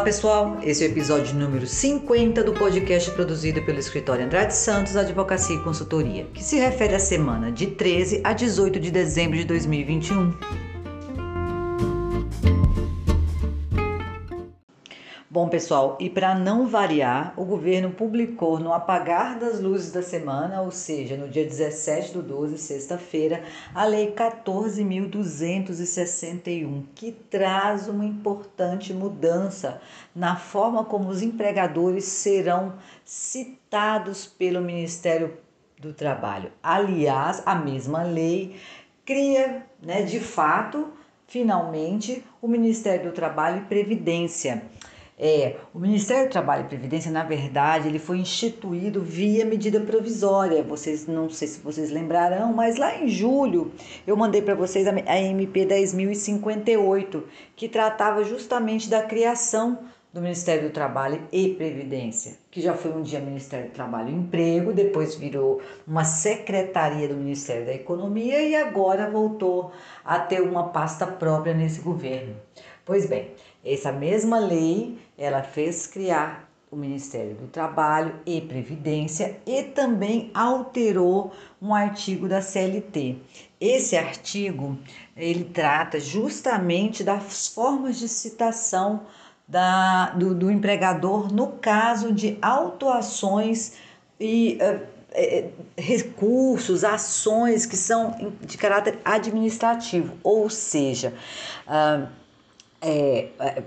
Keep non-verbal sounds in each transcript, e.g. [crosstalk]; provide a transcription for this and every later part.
Olá pessoal, esse é o episódio número 50 do podcast produzido pelo escritório Andrade Santos Advocacia e Consultoria, que se refere à semana de 13 a 18 de dezembro de 2021. Bom, pessoal, e para não variar, o governo publicou no apagar das luzes da semana, ou seja, no dia 17 do 12, sexta-feira, a Lei 14.261, que traz uma importante mudança na forma como os empregadores serão citados pelo Ministério do Trabalho. Aliás, a mesma lei cria, né, de fato, finalmente, o Ministério do Trabalho e Previdência é, o Ministério do Trabalho e Previdência, na verdade, ele foi instituído via medida provisória. Vocês não sei se vocês lembrarão, mas lá em julho eu mandei para vocês a MP 10.058, que tratava justamente da criação do Ministério do Trabalho e Previdência, que já foi um dia Ministério do Trabalho e Emprego, depois virou uma secretaria do Ministério da Economia e agora voltou a ter uma pasta própria nesse governo. Pois bem, essa mesma lei, ela fez criar o Ministério do Trabalho e Previdência e também alterou um artigo da CLT. Esse artigo, ele trata justamente das formas de citação da, do, do empregador no caso de autuações e uh, recursos, ações que são de caráter administrativo, ou seja, uh, é, é,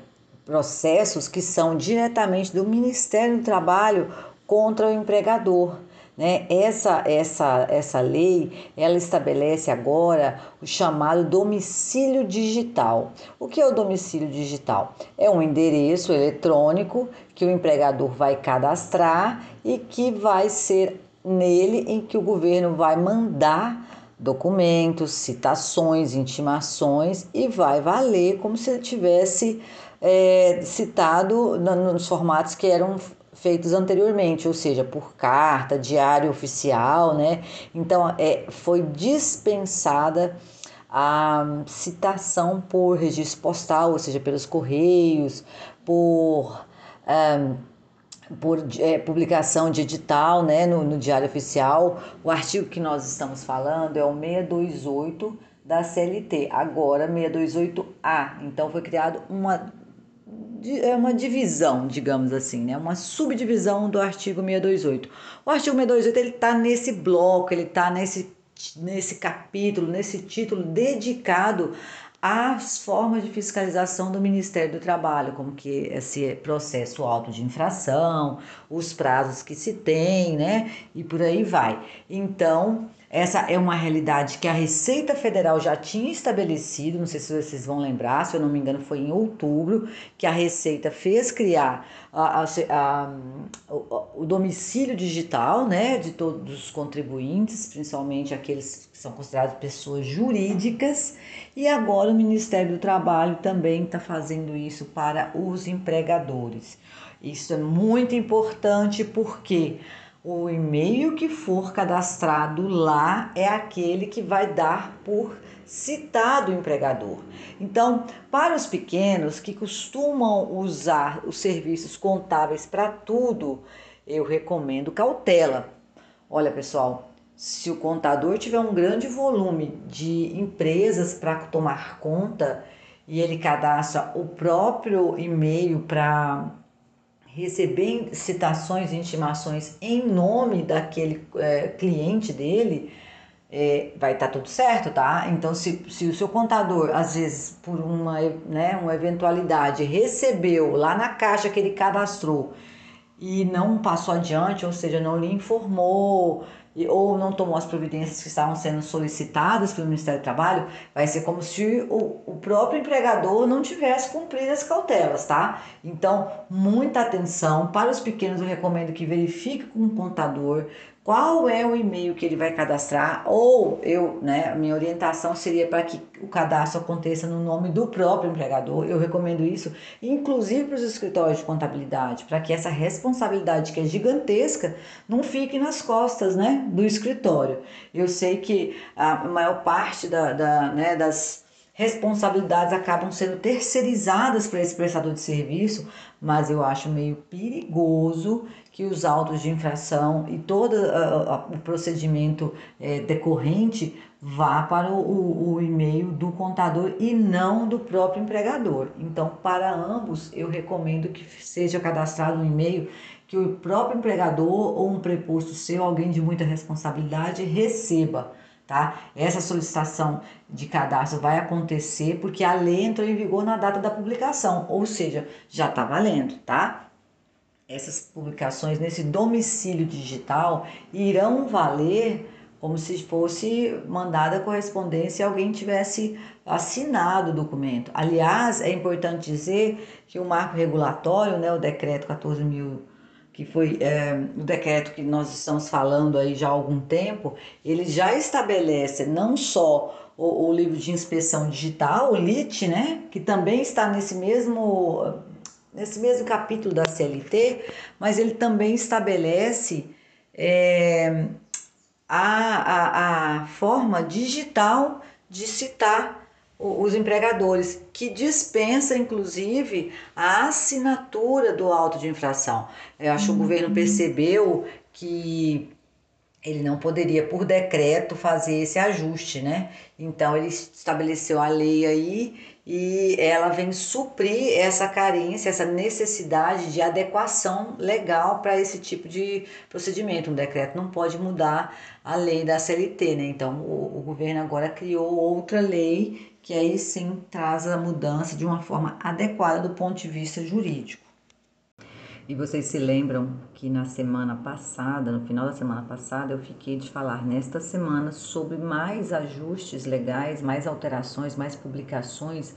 processos que são diretamente do Ministério do Trabalho contra o empregador. Né? Essa, essa, essa lei ela estabelece agora o chamado domicílio digital. O que é o domicílio digital? É um endereço eletrônico que o empregador vai cadastrar e que vai ser nele em que o governo vai mandar documentos, citações, intimações e vai valer como se tivesse é, citado nos formatos que eram feitos anteriormente, ou seja, por carta, diário oficial, né? Então, é, foi dispensada a citação por registro postal, ou seja, pelos correios, por um, por é, publicação de edital né, no, no Diário Oficial. O artigo que nós estamos falando é o 628 da CLT, agora 628A. Então foi criado uma, é uma divisão, digamos assim, né? uma subdivisão do artigo 628. O artigo 628 ele está nesse bloco, ele está nesse, nesse capítulo, nesse título dedicado as formas de fiscalização do Ministério do Trabalho, como que esse processo alto de infração, os prazos que se tem, né? E por aí vai. Então, essa é uma realidade que a Receita Federal já tinha estabelecido, não sei se vocês vão lembrar, se eu não me engano, foi em outubro que a Receita fez criar a, a, a, o, o, domicílio digital né, de todos os contribuintes, principalmente aqueles que são considerados pessoas jurídicas, e agora o Ministério do Trabalho também está fazendo isso para os empregadores. Isso é muito importante porque o e-mail que for cadastrado lá é aquele que vai dar por citado o empregador. Então, para os pequenos que costumam usar os serviços contábeis para tudo, eu recomendo cautela. Olha, pessoal, se o contador tiver um grande volume de empresas para tomar conta e ele cadastra o próprio e-mail para receber citações e intimações em nome daquele é, cliente dele, é, vai estar tá tudo certo, tá? Então, se, se o seu contador, às vezes, por uma, né, uma eventualidade, recebeu lá na caixa que ele cadastrou e não passou adiante, ou seja, não lhe informou, ou não tomou as providências que estavam sendo solicitadas pelo Ministério do Trabalho, vai ser como se o, o próprio empregador não tivesse cumprido as cautelas, tá? Então, muita atenção. Para os pequenos, eu recomendo que verifique com o contador qual é o e-mail que ele vai cadastrar, ou eu, né, minha orientação seria para que o cadastro aconteça no nome do próprio empregador. Eu recomendo isso, inclusive para os escritórios de contabilidade, para que essa responsabilidade que é gigantesca não fique nas costas, né, do escritório. Eu sei que a maior parte da, da né, das responsabilidades acabam sendo terceirizadas para esse prestador de serviço, mas eu acho meio perigoso que os autos de infração e todo uh, o procedimento uh, decorrente vá para o, o, o e-mail do contador e não do próprio empregador. Então, para ambos, eu recomendo que seja cadastrado um e-mail que o próprio empregador ou um preposto seu, alguém de muita responsabilidade, receba. Tá? Essa solicitação de cadastro vai acontecer porque a lei entrou em vigor na data da publicação, ou seja, já está valendo, tá? Essas publicações nesse domicílio digital irão valer como se fosse mandada correspondência e alguém tivesse assinado o documento. Aliás, é importante dizer que o marco regulatório, né, o decreto 14 mil que foi é, o decreto que nós estamos falando aí já há algum tempo, ele já estabelece não só o, o livro de inspeção digital, o LIT, né, que também está nesse mesmo, nesse mesmo capítulo da CLT, mas ele também estabelece é, a, a, a forma digital de citar os empregadores, que dispensa inclusive a assinatura do auto de infração. Eu acho que o governo uhum. percebeu que ele não poderia, por decreto, fazer esse ajuste, né? Então ele estabeleceu a lei aí e ela vem suprir essa carência, essa necessidade de adequação legal para esse tipo de procedimento. Um decreto não pode mudar a lei da CLT, né? Então o, o governo agora criou outra lei que aí sim traz a mudança de uma forma adequada do ponto de vista jurídico. E vocês se lembram que na semana passada, no final da semana passada, eu fiquei de falar nesta semana sobre mais ajustes legais, mais alterações, mais publicações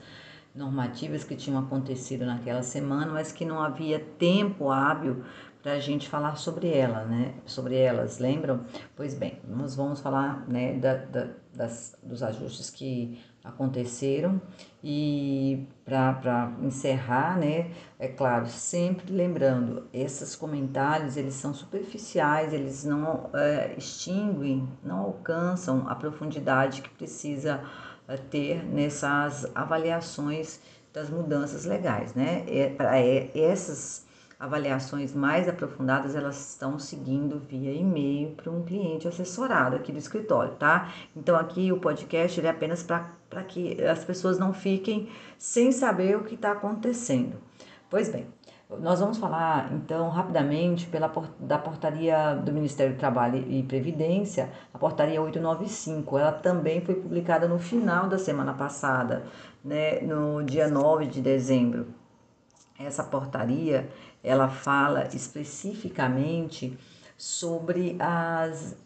normativas que tinham acontecido naquela semana, mas que não havia tempo hábil para a gente falar sobre ela, né? Sobre elas, lembram? Pois bem, nós vamos falar né, da, da, das, dos ajustes que aconteceram e para encerrar, né, é claro, sempre lembrando, esses comentários eles são superficiais, eles não é, extinguem, não alcançam a profundidade que precisa é, ter nessas avaliações das mudanças legais, né? É, é, essas avaliações mais aprofundadas elas estão seguindo via e-mail para um cliente assessorado aqui do escritório, tá? Então aqui o podcast é apenas para que as pessoas não fiquem sem saber o que está acontecendo. Pois bem, nós vamos falar então rapidamente pela da portaria do Ministério do Trabalho e Previdência, a portaria 895. Ela também foi publicada no final da semana passada, né, no dia 9 de dezembro. Essa portaria, ela fala especificamente sobre as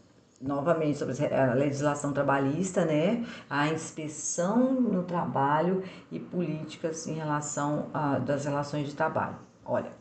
novamente sobre a legislação trabalhista, né, a inspeção no trabalho e políticas em relação a, das relações de trabalho. Olha,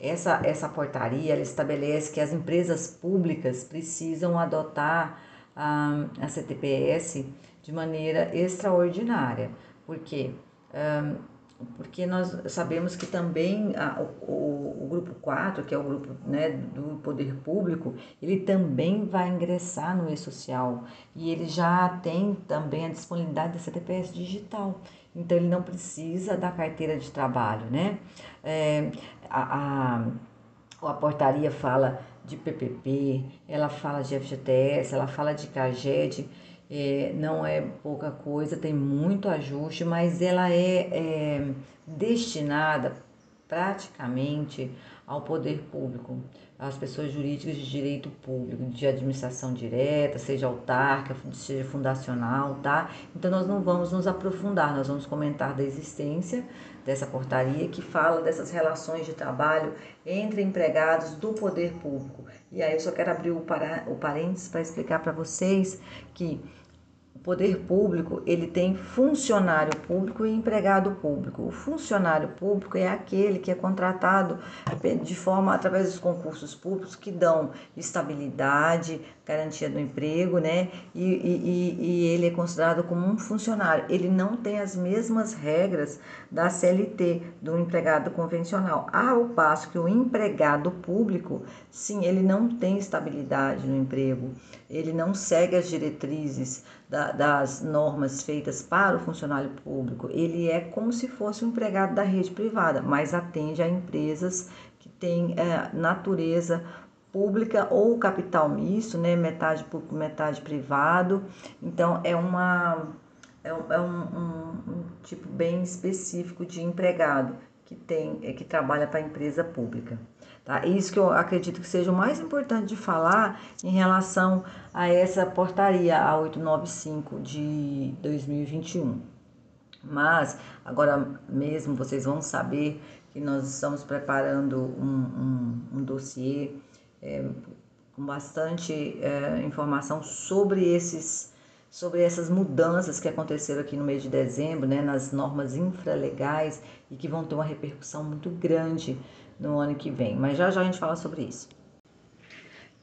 essa essa portaria ela estabelece que as empresas públicas precisam adotar a, a CTPS de maneira extraordinária, porque um, porque nós sabemos que também a, o, o, grupo 4, que é o grupo né, do poder público, ele também vai ingressar no e-social e ele já tem também a disponibilidade da CTPS digital. Então ele não precisa da carteira de trabalho, né? É, a, a, a portaria fala de PPP, ela fala de FGTS, ela fala de CAGED, é, não é pouca coisa, tem muito ajuste, mas ela é, é destinada praticamente ao poder público, às pessoas jurídicas de direito público, de administração direta, seja autárquica, seja fundacional, tá? Então nós não vamos nos aprofundar, nós vamos comentar da existência dessa portaria que fala dessas relações de trabalho entre empregados do poder público. E aí eu só quero abrir o, para, o parênteses para explicar para vocês que poder público, ele tem funcionário público e empregado público. O funcionário público é aquele que é contratado de forma através dos concursos públicos que dão estabilidade, garantia do emprego, né? E, e, e ele é considerado como um funcionário. Ele não tem as mesmas regras da CLT, do empregado convencional. Ao passo que o empregado público, sim, ele não tem estabilidade no emprego, ele não segue as diretrizes da, das normas feitas para o funcionário público, ele é como se fosse um empregado da rede privada, mas atende a empresas que têm é, natureza pública ou capital misto, né? metade público, metade privado. Então, é uma é, um, é um, um, um tipo bem específico de empregado que tem é, que trabalha para a empresa pública. Tá? Isso que eu acredito que seja o mais importante de falar em relação a essa portaria a 895 de 2021. Mas agora mesmo vocês vão saber que nós estamos preparando um, um, um dossiê é, com bastante é, informação sobre esses sobre essas mudanças que aconteceram aqui no mês de dezembro, né, nas normas infralegais e que vão ter uma repercussão muito grande no ano que vem. Mas já já a gente fala sobre isso.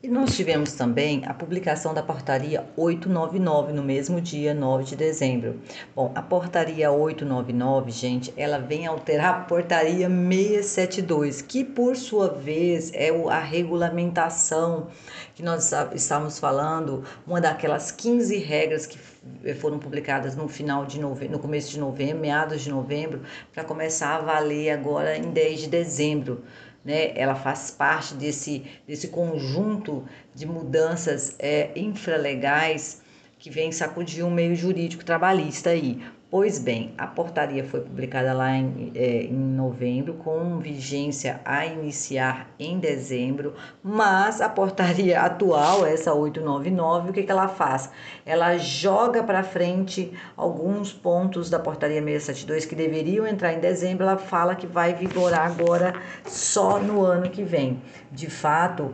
E nós tivemos também a publicação da portaria 899 no mesmo dia, 9 de dezembro. Bom, a portaria 899, gente, ela vem alterar a portaria 672, que por sua vez é a regulamentação que nós estávamos falando, uma daquelas 15 regras que foram publicadas no final de novembro, no começo de novembro, meados de novembro, para começar a valer agora em 10 de dezembro né? Ela faz parte desse, desse conjunto de mudanças é, infralegais que vem sacudir o meio jurídico trabalhista aí. Pois bem, a portaria foi publicada lá em, é, em novembro, com vigência a iniciar em dezembro, mas a portaria [laughs] atual, essa 899, o que, que ela faz? Ela joga para frente alguns pontos da portaria 672 que deveriam entrar em dezembro, ela fala que vai vigorar agora só no ano que vem. De fato,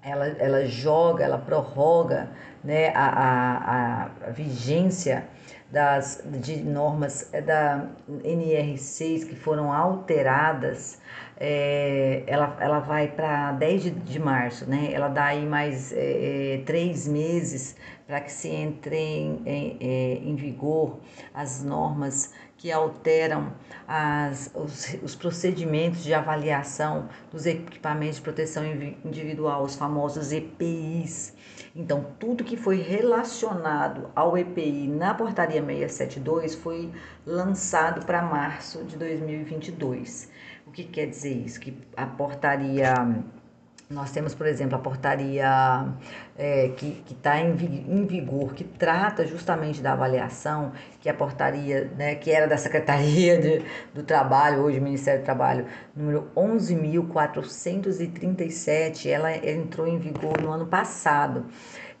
ela, ela joga, ela prorroga né, a, a, a vigência das, de normas é, da NR6 que foram alteradas, é, ela, ela vai para 10 de, de março, né? Ela dá aí mais é, é três meses para que se entrem em, em, em vigor as normas que alteram as, os, os, procedimentos de avaliação dos equipamentos de proteção individual, os famosos EPIs. Então, tudo que foi relacionado ao EPI na portaria 672 foi lançado para março de 2022. O que quer dizer isso? Que a portaria nós temos, por exemplo, a portaria é, que está em, em, vigor, que trata justamente da avaliação, que é a portaria, né, que era da Secretaria de, do Trabalho, hoje Ministério do Trabalho, número 11.437, ela entrou em vigor no ano passado.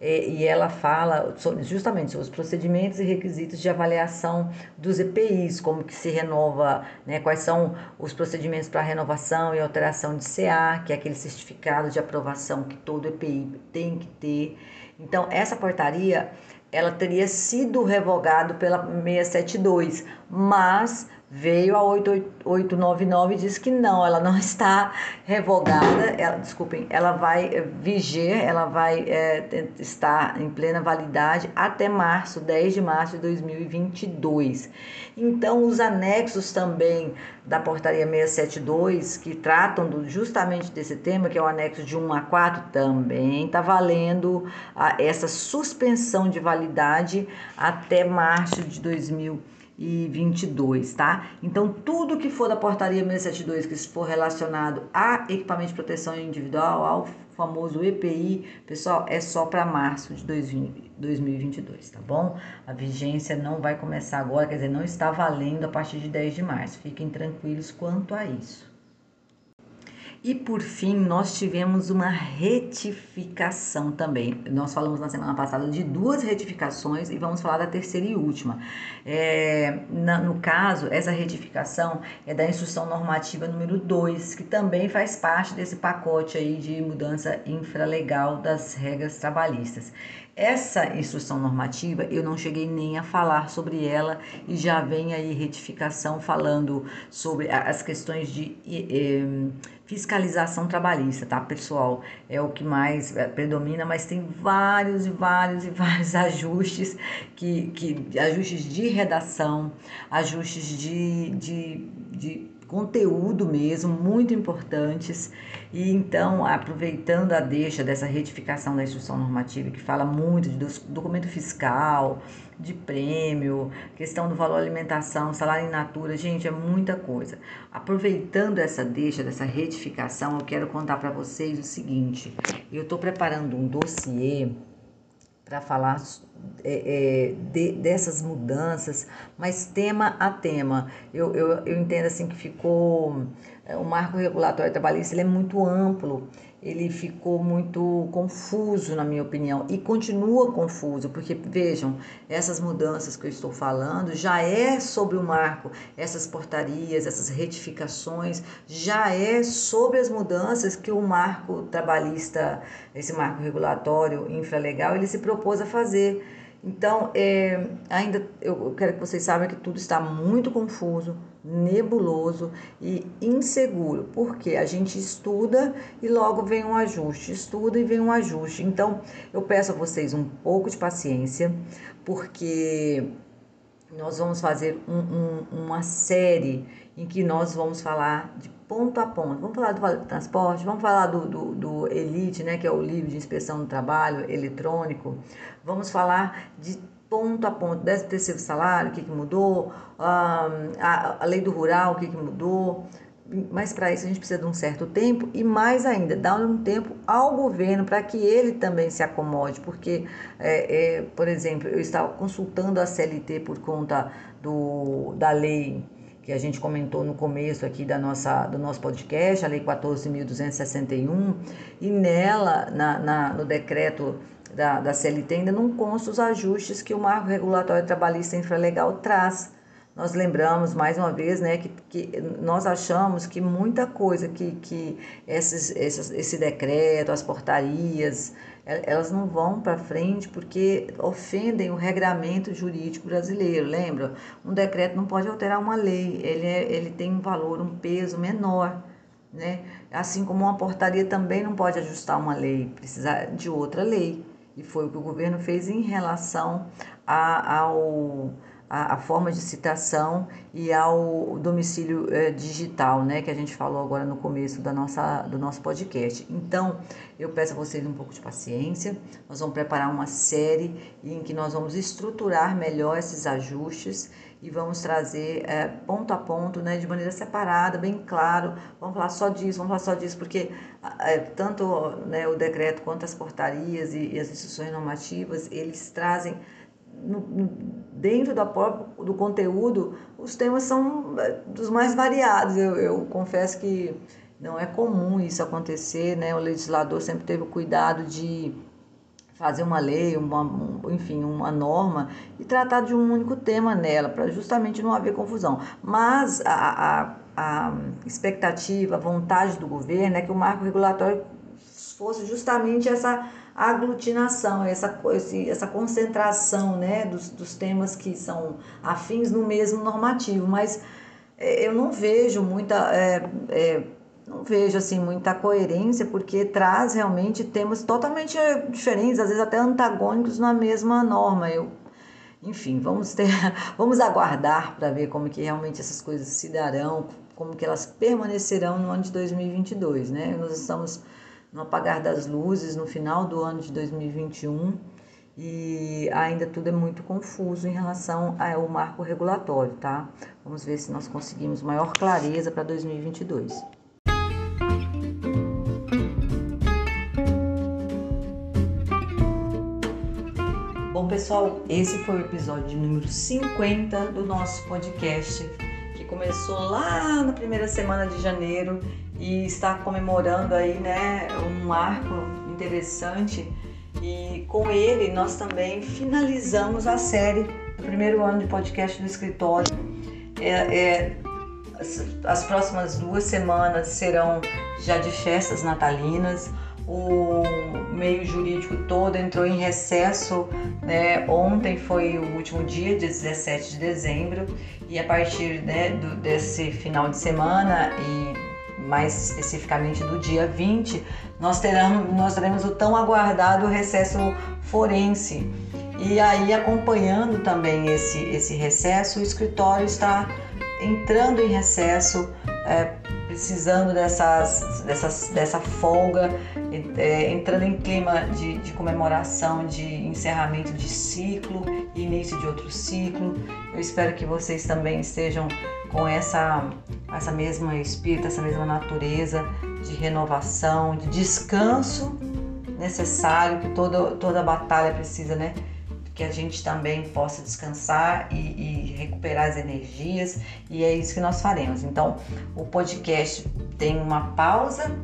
É, e ela fala justamente sobre os procedimentos e requisitos de avaliação dos EPIs, como que se renova, né, quais são os procedimentos para renovação e alteração de CA, que é aquele certificado de aprovação que todo EPI tem que ter. Então, essa portaria ela teria sido revogado pela 672, mas veio a 8899 e diz que não, ela não [laughs] está revogada, ela, desculpem, ela vai eh, viger, ela vai é, estar em plena validade até março, 10 de março de 2022. Então, os anexos também da portaria 672, que tratam do, justamente desse tema, que é o anexo de 1 a 4, também está valendo a, essa suspensão de validade até março de 2022 e 22, tá? Então, tudo que for da portaria 672 que for relacionado a equipamento de proteção individual, ao famoso EPI, pessoal, é só para março de 2022, tá bom? A vigência não vai começar agora, quer dizer, não está valendo a partir de 10 de março. Fiquem tranquilos quanto a isso. E por fim, nós tivemos uma retificação também. Nós falamos na semana passada de duas retificações e vamos falar da terceira e última. É, na, no caso, essa retificação é da instrução normativa número 2, que também faz parte desse pacote aí de mudança infralegal das regras trabalhistas. Essa instrução normativa eu não cheguei nem a falar sobre ela e já vem aí retificação falando sobre as questões de fiscalização trabalhista, tá, pessoal? É o que mais é, predomina, mas tem vários e vários e [laughs] vários ajustes que, que ajustes de redação, ajustes de, de, de conteúdo mesmo, muito importantes. E então, aproveitando a deixa dessa retificação da instrução normativa, que fala muito de documento fiscal, de prêmio, questão do valor alimentação, salário in natura, gente, é muita coisa. Aproveitando essa deixa, dessa retificação, eu quero contar para vocês o seguinte: eu estou preparando um dossiê para falar é, é, de, dessas mudanças, mas tema a tema. Eu, eu, eu entendo assim que ficou. É, o marco regulatório trabalhista é muito amplo ele ficou muito confuso, na minha opinião, e continua confuso, porque vejam, essas mudanças que eu estou falando já é sobre o marco, essas portarias, essas retificações, já é sobre as mudanças que o marco trabalhista, esse marco regulatório infralegal, ele se propôs a fazer. Então, é, ainda eu quero que vocês saibam que tudo está muito confuso, nebuloso e inseguro, porque a gente estuda e logo vem um ajuste, estuda e vem um ajuste. Então, eu peço a vocês um pouco de paciência, porque nós vamos fazer um, um, uma série em que nós vamos falar de ponto a ponto. Vamos falar do transporte, vamos falar do, do, do ELITE, né, que é o livro de inspeção do trabalho eletrônico. Vamos falar de ponto a ponto, 13 terceiro salário, o que, que mudou, a, a lei do rural, o que, que mudou. Mas para isso a gente precisa de um certo tempo e mais ainda, dar um tempo ao governo para que ele também se acomode, porque, é, é, por exemplo, eu estava consultando a CLT por conta do, da lei que a gente comentou no começo aqui da nossa, do nosso podcast, a Lei 14.261, e nela, na, na, no decreto da, da CLT, ainda não consta os ajustes que o marco regulatório trabalhista infralegal traz. Nós lembramos mais uma vez né, que, que nós achamos que muita coisa que, que esses, esses, esse decreto, as portarias, elas não vão para frente porque ofendem o regramento jurídico brasileiro. Lembra? Um decreto não pode alterar uma lei, ele, é, ele tem um valor, um peso menor. Né? Assim como uma portaria também não pode ajustar uma lei, precisa de outra lei. E foi o que o governo fez em relação a, ao a, forma de citação e ao domicílio é, digital, né, que a gente falou agora no começo da nossa, do nosso podcast. Então, eu peço a vocês um pouco de paciência. Nós vamos preparar uma série em que nós vamos estruturar melhor esses ajustes e vamos trazer é, ponto a ponto, né, de maneira separada, bem claro. Vamos falar só disso, vamos falar só disso, porque é, tanto né, o decreto quanto as portarias e, e as instruções normativas, eles trazem no, dentro da própria, do conteúdo, os temas são é, dos mais variados. Eu, eu confesso que não é comum isso acontecer, né? O legislador sempre teve o cuidado de fazer uma lei, uma, enfim, uma norma e tratar de um único tema nela, para justamente não haver confusão. Mas a, a, a expectativa, a vontade do governo é que o marco regulatório fosse justamente essa aglutinação, essa, essa concentração né, dos, dos temas que são afins no mesmo normativo, mas é, eu não vejo muita. É, é, não vejo assim muita coerência porque traz realmente temas totalmente diferentes, às vezes até antagônicos na mesma norma. Eu, enfim, vamos ter, [laughs] vamos aguardar para ver como que realmente essas coisas se darão, como que elas permanecerão no ano de 2022, né? Nós estamos no apagar das luzes no final do ano de 2021 e ainda tudo é muito confuso em relação ao marco regulatório, tá? Vamos ver se nós conseguimos maior clareza para 2022. Pessoal, esse foi o episódio número 50 do nosso podcast, que começou lá na primeira semana de janeiro e está comemorando aí, né, um marco interessante. E com ele nós também finalizamos a série do primeiro ano de podcast do escritório. É, é, as, as próximas duas semanas serão já de festas natalinas. O meio jurídico todo entrou em recesso. Né? Ontem foi o último dia, dia 17 de dezembro, e a partir né, do, desse final de semana e mais especificamente do dia 20, nós teremos, nós teremos o tão aguardado recesso forense. E aí, acompanhando também esse, esse recesso, o escritório está entrando em recesso é, precisando dessas, dessas, dessa folga, é, entrando em clima de, de, comemoração, de encerramento de ciclo e início de outro ciclo. Eu espero que vocês também estejam com essa, essa mesma espírito, essa mesma natureza de renovação, de descanso necessário que toda, toda batalha precisa, né? Que a gente também possa descansar e, e, recuperar as energias, e é isso que nós faremos. Então, o podcast tem uma pausa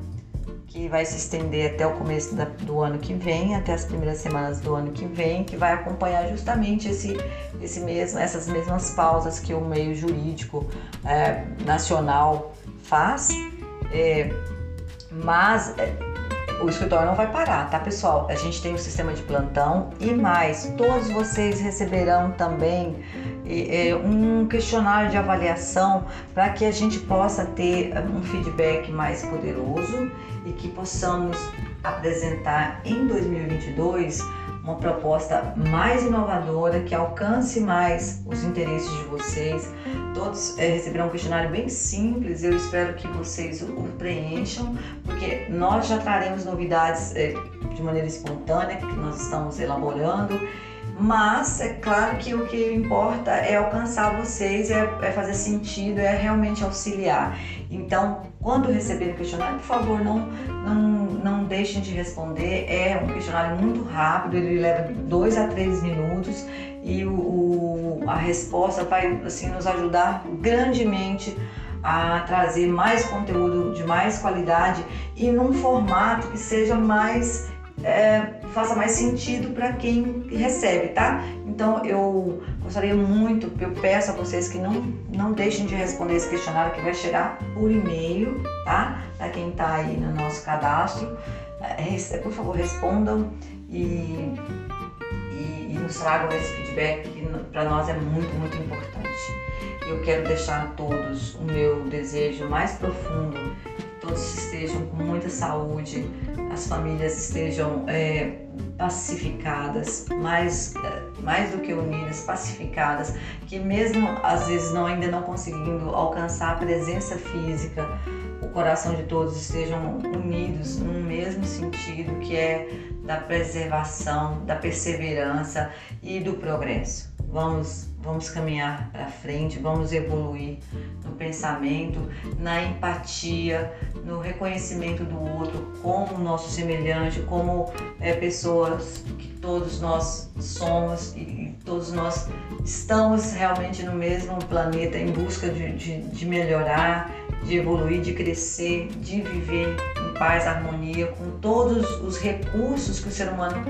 que vai se estender até o começo da, do ano que vem, até as primeiras semanas do ano que vem, que vai acompanhar justamente esse, esse mesmo, essas mesmas pausas que o meio jurídico é, nacional faz. É, mas é, o escritório não vai parar, tá, pessoal? A gente tem um sistema de plantão e mais, todos vocês receberão também um questionário de avaliação para que a gente possa ter um feedback mais poderoso e que possamos apresentar em 2022 uma proposta mais inovadora que alcance mais os interesses de vocês. Todos é, receberão um questionário bem simples, eu espero que vocês o preencham, porque nós já traremos novidades é, de maneira espontânea que nós estamos elaborando mas é claro que o que importa é alcançar vocês, é, é fazer sentido, é realmente auxiliar. Então, quando receber o questionário, por favor, não, não, não deixem de responder. É um questionário muito rápido, ele leva dois a três minutos e o, o, a resposta vai assim, nos ajudar grandemente a trazer mais conteúdo de mais qualidade e num formato que seja mais é, faça mais sentido para quem recebe, tá? Então eu gostaria muito, eu peço a vocês que não, não deixem de responder esse questionário que vai chegar por e-mail, tá? Para quem está aí no nosso cadastro, é, por favor respondam e, e, e nos tragam esse feedback que para nós é muito, muito importante. Eu quero deixar a todos o meu desejo mais profundo todos estejam com muita saúde, as famílias estejam é, pacificadas, mais, é, mais do que unidas, pacificadas, que mesmo às vezes não, ainda não conseguindo alcançar a presença física, o coração de todos estejam unidos no mesmo sentido que é da preservação, da perseverança e do progresso. Vamos, vamos caminhar para frente, vamos evoluir no pensamento, na empatia, no reconhecimento do outro como nosso semelhante, como é, pessoas que todos nós somos e, e todos nós estamos realmente no mesmo planeta em busca de, de, de melhorar, de evoluir, de crescer, de viver em paz, harmonia, com todos os recursos que o ser humano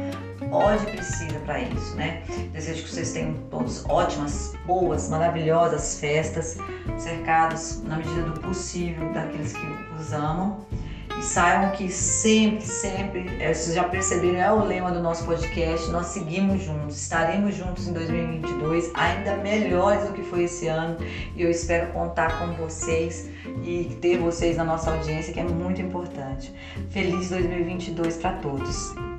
pode e precisa para isso, né? Desejo que vocês tenham todos ótimas, boas, maravilhosas festas, cercados na medida do possível daqueles que os amam. E saibam que sempre, sempre, é, vocês já perceberam, é o lema do nosso podcast, nós seguimos juntos, estaremos juntos em 2022, ainda melhores do que foi esse ano. E eu espero contar com vocês e ter vocês na nossa audiência, que é muito importante. Feliz 2022 para todos!